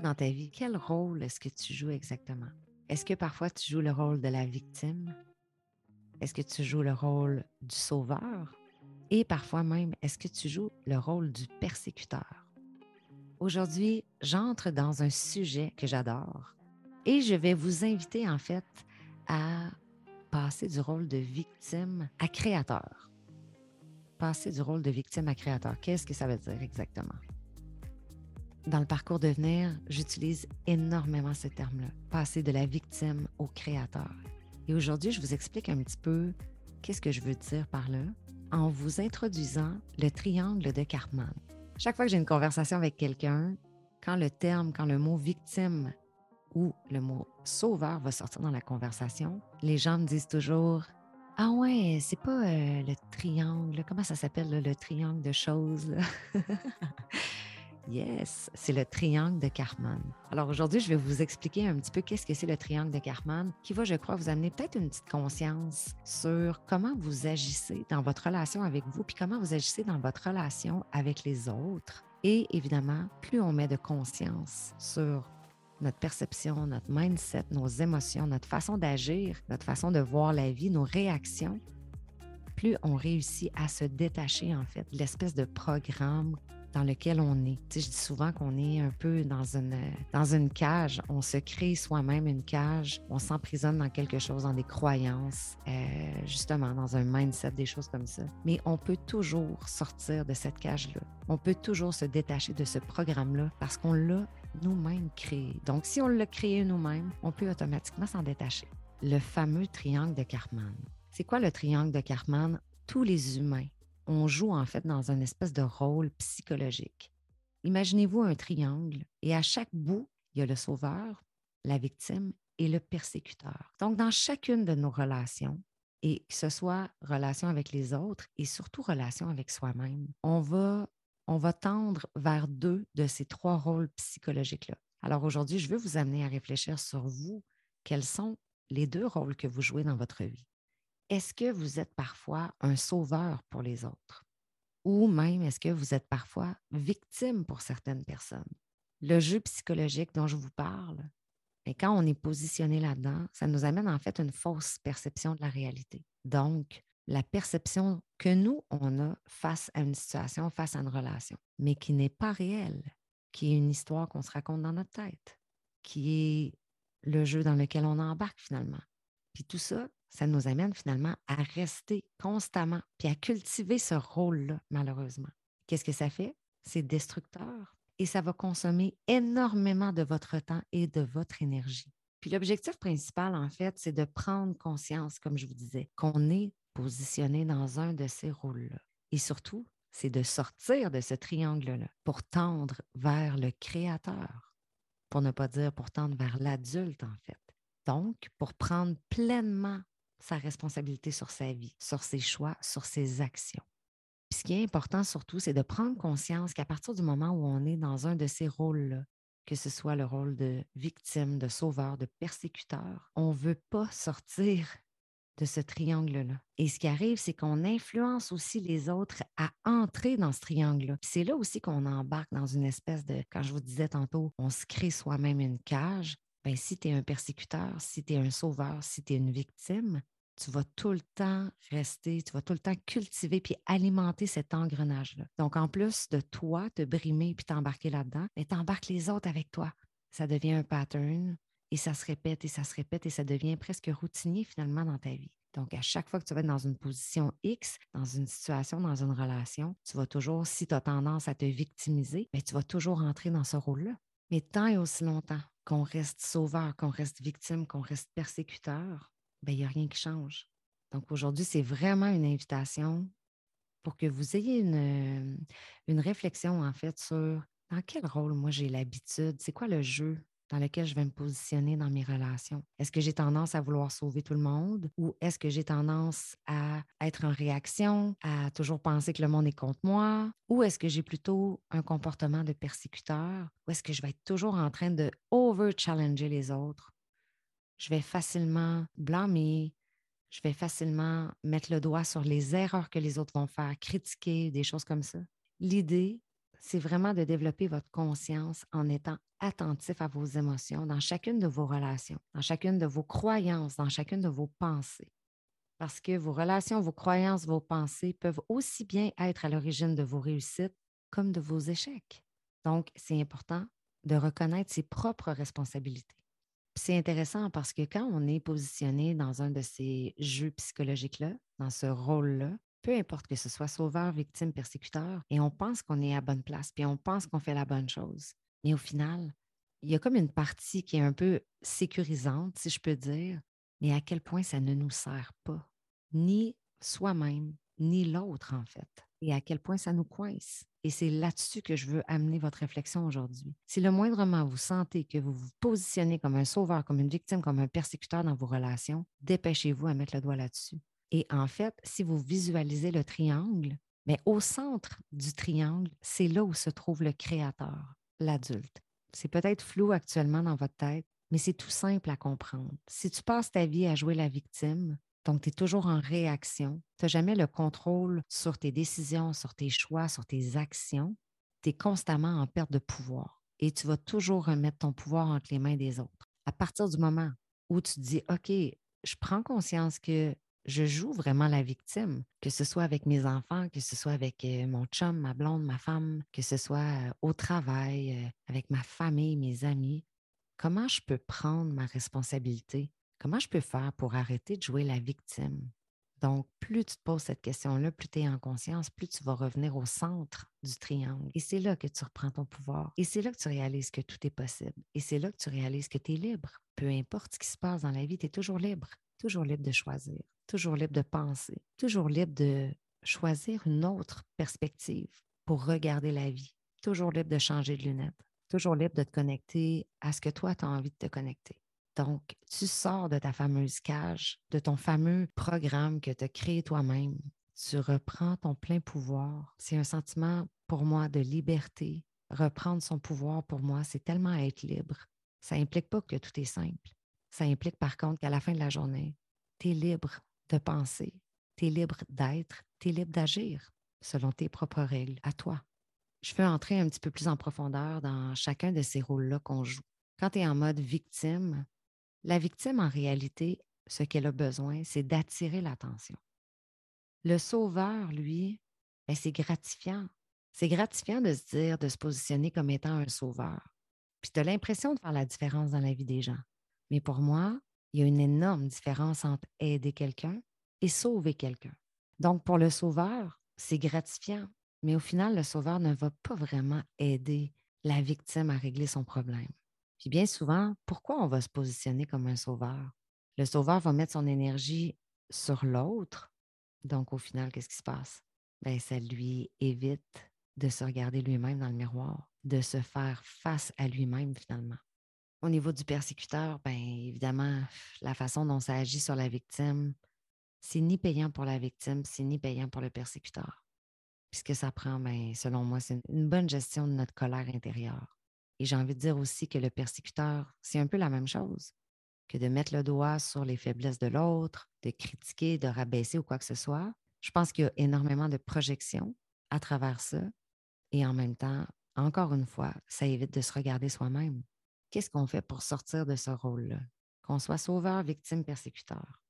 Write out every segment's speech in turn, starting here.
dans ta vie, quel rôle est-ce que tu joues exactement? Est-ce que parfois tu joues le rôle de la victime? Est-ce que tu joues le rôle du sauveur? Et parfois même, est-ce que tu joues le rôle du persécuteur? Aujourd'hui, j'entre dans un sujet que j'adore et je vais vous inviter en fait à passer du rôle de victime à créateur. Passer du rôle de victime à créateur, qu'est-ce que ça veut dire exactement? Dans le parcours Devenir, j'utilise énormément ce terme-là, passer de la victime au créateur. Et aujourd'hui, je vous explique un petit peu qu'est-ce que je veux dire par là en vous introduisant le triangle de Cartman. Chaque fois que j'ai une conversation avec quelqu'un, quand le terme, quand le mot victime ou le mot sauveur va sortir dans la conversation, les gens me disent toujours Ah ouais, c'est pas euh, le triangle, comment ça s'appelle le triangle de choses? Yes, c'est le triangle de Karman. Alors aujourd'hui, je vais vous expliquer un petit peu qu'est-ce que c'est le triangle de Karman, qui va, je crois, vous amener peut-être une petite conscience sur comment vous agissez dans votre relation avec vous, puis comment vous agissez dans votre relation avec les autres. Et évidemment, plus on met de conscience sur notre perception, notre mindset, nos émotions, notre façon d'agir, notre façon de voir la vie, nos réactions, plus on réussit à se détacher en fait de l'espèce de programme dans lequel on est. Je dis souvent qu'on est un peu dans une, dans une cage. On se crée soi-même une cage. On s'emprisonne dans quelque chose, dans des croyances, euh, justement, dans un mindset, des choses comme ça. Mais on peut toujours sortir de cette cage-là. On peut toujours se détacher de ce programme-là parce qu'on l'a nous-mêmes créé. Donc, si on l'a créé nous-mêmes, on peut automatiquement s'en détacher. Le fameux triangle de Karman. C'est quoi le triangle de Karman? Tous les humains on joue en fait dans un espèce de rôle psychologique. Imaginez-vous un triangle et à chaque bout, il y a le sauveur, la victime et le persécuteur. Donc, dans chacune de nos relations, et que ce soit relation avec les autres et surtout relation avec soi-même, on va, on va tendre vers deux de ces trois rôles psychologiques-là. Alors aujourd'hui, je veux vous amener à réfléchir sur vous. Quels sont les deux rôles que vous jouez dans votre vie? Est-ce que vous êtes parfois un sauveur pour les autres? Ou même est-ce que vous êtes parfois victime pour certaines personnes? Le jeu psychologique dont je vous parle, et quand on est positionné là-dedans, ça nous amène en fait une fausse perception de la réalité. Donc, la perception que nous, on a face à une situation, face à une relation, mais qui n'est pas réelle, qui est une histoire qu'on se raconte dans notre tête, qui est le jeu dans lequel on embarque finalement. Puis tout ça, ça nous amène finalement à rester constamment, puis à cultiver ce rôle-là, malheureusement. Qu'est-ce que ça fait? C'est destructeur et ça va consommer énormément de votre temps et de votre énergie. Puis l'objectif principal, en fait, c'est de prendre conscience, comme je vous disais, qu'on est positionné dans un de ces rôles-là. Et surtout, c'est de sortir de ce triangle-là pour tendre vers le créateur, pour ne pas dire pour tendre vers l'adulte, en fait. Donc, pour prendre pleinement sa responsabilité sur sa vie, sur ses choix, sur ses actions. ce qui est important surtout, c'est de prendre conscience qu'à partir du moment où on est dans un de ces rôles-là, que ce soit le rôle de victime, de sauveur, de persécuteur, on ne veut pas sortir de ce triangle-là. Et ce qui arrive, c'est qu'on influence aussi les autres à entrer dans ce triangle-là. C'est là aussi qu'on embarque dans une espèce de, quand je vous disais tantôt, on se crée soi-même une cage. Ben, si tu es un persécuteur, si tu es un sauveur, si tu es une victime, tu vas tout le temps rester, tu vas tout le temps cultiver puis alimenter cet engrenage-là. Donc, en plus de toi te brimer puis t'embarquer là-dedans, mais t'embarques les autres avec toi. Ça devient un pattern et ça se répète et ça se répète et ça devient presque routinier finalement dans ta vie. Donc, à chaque fois que tu vas être dans une position X, dans une situation, dans une relation, tu vas toujours, si tu as tendance à te victimiser, ben, tu vas toujours entrer dans ce rôle-là. Mais tant et aussi longtemps qu'on reste sauveur, qu'on reste victime, qu'on reste persécuteur, ben, il n'y a rien qui change. Donc aujourd'hui, c'est vraiment une invitation pour que vous ayez une, une réflexion en fait sur dans quel rôle moi j'ai l'habitude, c'est quoi le jeu dans lequel je vais me positionner dans mes relations. Est-ce que j'ai tendance à vouloir sauver tout le monde ou est-ce que j'ai tendance à être en réaction, à toujours penser que le monde est contre moi? Ou est-ce que j'ai plutôt un comportement de persécuteur ou est-ce que je vais être toujours en train de over-challenger les autres? Je vais facilement blâmer, je vais facilement mettre le doigt sur les erreurs que les autres vont faire, critiquer, des choses comme ça. L'idée, c'est vraiment de développer votre conscience en étant attentif à vos émotions dans chacune de vos relations, dans chacune de vos croyances, dans chacune de vos pensées. Parce que vos relations, vos croyances, vos pensées peuvent aussi bien être à l'origine de vos réussites comme de vos échecs. Donc, c'est important de reconnaître ses propres responsabilités. C'est intéressant parce que quand on est positionné dans un de ces jeux psychologiques-là, dans ce rôle-là, peu importe que ce soit sauveur, victime, persécuteur, et on pense qu'on est à bonne place, puis on pense qu'on fait la bonne chose. Mais au final, il y a comme une partie qui est un peu sécurisante, si je peux dire, mais à quel point ça ne nous sert pas, ni soi-même, ni l'autre en fait, et à quel point ça nous coince. Et c'est là-dessus que je veux amener votre réflexion aujourd'hui. Si le moindrement vous sentez que vous vous positionnez comme un sauveur, comme une victime, comme un persécuteur dans vos relations, dépêchez-vous à mettre le doigt là-dessus. Et en fait, si vous visualisez le triangle, mais au centre du triangle, c'est là où se trouve le créateur, l'adulte. C'est peut-être flou actuellement dans votre tête, mais c'est tout simple à comprendre. Si tu passes ta vie à jouer la victime, donc tu es toujours en réaction, tu n'as jamais le contrôle sur tes décisions, sur tes choix, sur tes actions, tu es constamment en perte de pouvoir et tu vas toujours remettre ton pouvoir entre les mains des autres. À partir du moment où tu dis, OK, je prends conscience que je joue vraiment la victime, que ce soit avec mes enfants, que ce soit avec mon chum, ma blonde, ma femme, que ce soit au travail, avec ma famille, mes amis. Comment je peux prendre ma responsabilité? Comment je peux faire pour arrêter de jouer la victime? Donc, plus tu te poses cette question-là, plus tu es en conscience, plus tu vas revenir au centre du triangle. Et c'est là que tu reprends ton pouvoir. Et c'est là que tu réalises que tout est possible. Et c'est là que tu réalises que tu es libre. Peu importe ce qui se passe dans la vie, tu es toujours libre. Toujours libre de choisir toujours libre de penser, toujours libre de choisir une autre perspective pour regarder la vie, toujours libre de changer de lunettes, toujours libre de te connecter à ce que toi, tu as envie de te connecter. Donc, tu sors de ta fameuse cage, de ton fameux programme que tu as créé toi-même. Tu reprends ton plein pouvoir. C'est un sentiment pour moi de liberté. Reprendre son pouvoir pour moi, c'est tellement être libre. Ça implique pas que tout est simple. Ça implique par contre qu'à la fin de la journée, tu es libre de penser, tu es libre d'être, tu es libre d'agir selon tes propres règles à toi. Je veux entrer un petit peu plus en profondeur dans chacun de ces rôles-là qu'on joue. Quand tu es en mode victime, la victime, en réalité, ce qu'elle a besoin, c'est d'attirer l'attention. Le sauveur, lui, ben, c'est gratifiant. C'est gratifiant de se dire, de se positionner comme étant un sauveur. Puis tu as l'impression de faire la différence dans la vie des gens. Mais pour moi, il y a une énorme différence entre aider quelqu'un et sauver quelqu'un. Donc, pour le sauveur, c'est gratifiant, mais au final, le sauveur ne va pas vraiment aider la victime à régler son problème. Puis bien souvent, pourquoi on va se positionner comme un sauveur? Le sauveur va mettre son énergie sur l'autre. Donc, au final, qu'est-ce qui se passe? Bien, ça lui évite de se regarder lui-même dans le miroir, de se faire face à lui-même finalement. Au niveau du persécuteur, bien évidemment, la façon dont ça agit sur la victime, c'est ni payant pour la victime, c'est ni payant pour le persécuteur. Puisque ça prend, bien, selon moi, c'est une bonne gestion de notre colère intérieure. Et j'ai envie de dire aussi que le persécuteur, c'est un peu la même chose que de mettre le doigt sur les faiblesses de l'autre, de critiquer, de rabaisser ou quoi que ce soit. Je pense qu'il y a énormément de projections à travers ça. Et en même temps, encore une fois, ça évite de se regarder soi-même. Qu'est-ce qu'on fait pour sortir de ce rôle-là? Qu'on soit sauveur, victime, persécuteur.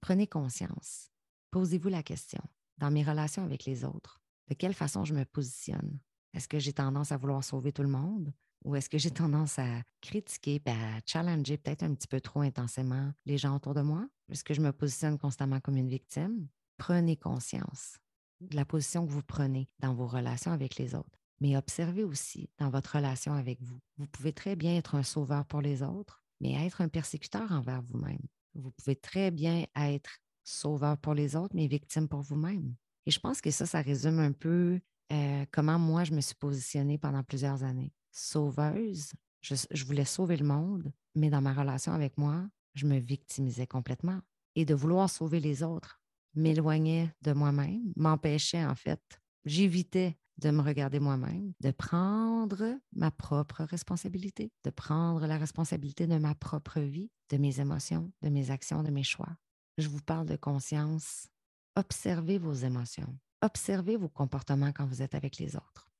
Prenez conscience. Posez-vous la question. Dans mes relations avec les autres, de quelle façon je me positionne? Est-ce que j'ai tendance à vouloir sauver tout le monde? Ou est-ce que j'ai tendance à critiquer, à challenger peut-être un petit peu trop intensément les gens autour de moi? Est-ce que je me positionne constamment comme une victime? Prenez conscience de la position que vous prenez dans vos relations avec les autres mais observez aussi dans votre relation avec vous. Vous pouvez très bien être un sauveur pour les autres, mais être un persécuteur envers vous-même. Vous pouvez très bien être sauveur pour les autres, mais victime pour vous-même. Et je pense que ça, ça résume un peu euh, comment moi, je me suis positionnée pendant plusieurs années. Sauveuse, je, je voulais sauver le monde, mais dans ma relation avec moi, je me victimisais complètement. Et de vouloir sauver les autres m'éloignait de moi-même, m'empêchait en fait, j'évitais de me regarder moi-même, de prendre ma propre responsabilité, de prendre la responsabilité de ma propre vie, de mes émotions, de mes actions, de mes choix. Je vous parle de conscience. Observez vos émotions. Observez vos comportements quand vous êtes avec les autres.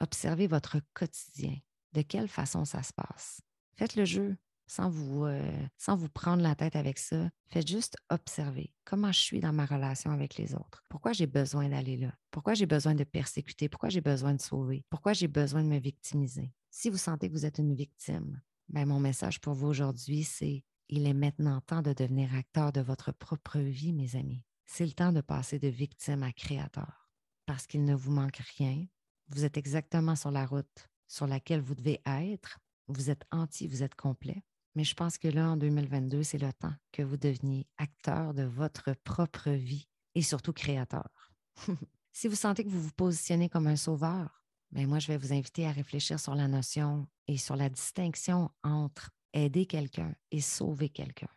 Observez votre quotidien. De quelle façon ça se passe? Faites le jeu sans vous, euh, sans vous prendre la tête avec ça. Faites juste observer comment je suis dans ma relation avec les autres. Pourquoi j'ai besoin d'aller là? Pourquoi j'ai besoin de persécuter? Pourquoi j'ai besoin de sauver? Pourquoi j'ai besoin de me victimiser? Si vous sentez que vous êtes une victime, ben mon message pour vous aujourd'hui, c'est il est maintenant temps de devenir acteur de votre propre vie, mes amis. C'est le temps de passer de victime à créateur parce qu'il ne vous manque rien. Vous êtes exactement sur la route sur laquelle vous devez être. Vous êtes entier, vous êtes complet. Mais je pense que là, en 2022, c'est le temps que vous deveniez acteur de votre propre vie et surtout créateur. si vous sentez que vous vous positionnez comme un sauveur, mais ben moi, je vais vous inviter à réfléchir sur la notion et sur la distinction entre aider quelqu'un et sauver quelqu'un.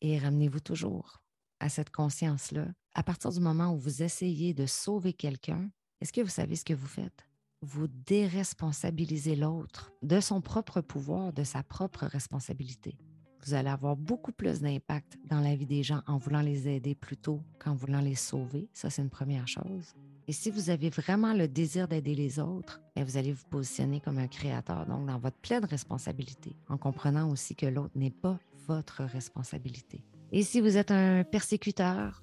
Et ramenez-vous toujours à cette conscience-là. À partir du moment où vous essayez de sauver quelqu'un, est-ce que vous savez ce que vous faites? Vous déresponsabilisez l'autre de son propre pouvoir, de sa propre responsabilité. Vous allez avoir beaucoup plus d'impact dans la vie des gens en voulant les aider plutôt qu'en voulant les sauver. Ça, c'est une première chose. Et si vous avez vraiment le désir d'aider les autres, ben, vous allez vous positionner comme un créateur, donc dans votre pleine responsabilité, en comprenant aussi que l'autre n'est pas votre responsabilité. Et si vous êtes un persécuteur,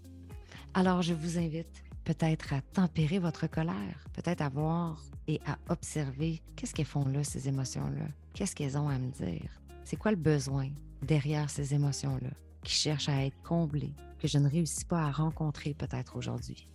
alors je vous invite peut-être à tempérer votre colère, peut-être à voir et à observer qu'est-ce qu'elles font là, ces émotions-là, qu'est-ce qu'elles ont à me dire, c'est quoi le besoin derrière ces émotions-là qui cherchent à être comblées, que je ne réussis pas à rencontrer peut-être aujourd'hui?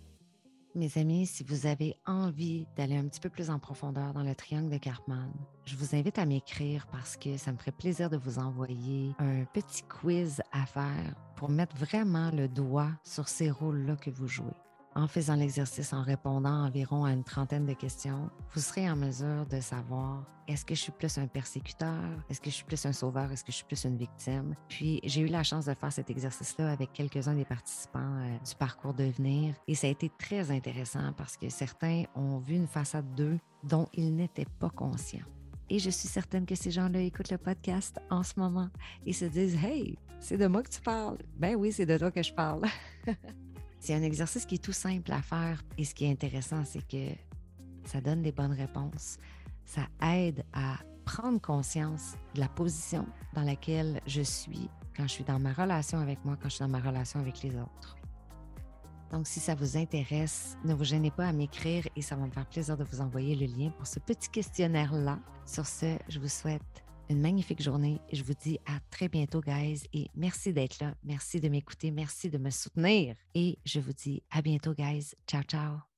Mes amis, si vous avez envie d'aller un petit peu plus en profondeur dans le triangle de Cartman, je vous invite à m'écrire parce que ça me ferait plaisir de vous envoyer un petit quiz à faire pour mettre vraiment le doigt sur ces rôles-là que vous jouez. En faisant l'exercice, en répondant environ à une trentaine de questions, vous serez en mesure de savoir est-ce que je suis plus un persécuteur, est-ce que je suis plus un sauveur, est-ce que je suis plus une victime? Puis j'ai eu la chance de faire cet exercice-là avec quelques-uns des participants euh, du parcours Devenir et ça a été très intéressant parce que certains ont vu une façade d'eux dont ils n'étaient pas conscients. Et je suis certaine que ces gens-là écoutent le podcast en ce moment et se disent Hey, c'est de moi que tu parles. Ben oui, c'est de toi que je parle. C'est un exercice qui est tout simple à faire et ce qui est intéressant, c'est que ça donne des bonnes réponses. Ça aide à prendre conscience de la position dans laquelle je suis quand je suis dans ma relation avec moi, quand je suis dans ma relation avec les autres. Donc, si ça vous intéresse, ne vous gênez pas à m'écrire et ça va me faire plaisir de vous envoyer le lien pour ce petit questionnaire-là. Sur ce, je vous souhaite une magnifique journée. Je vous dis à très bientôt, guys, et merci d'être là. Merci de m'écouter. Merci de me soutenir. Et je vous dis à bientôt, guys. Ciao, ciao.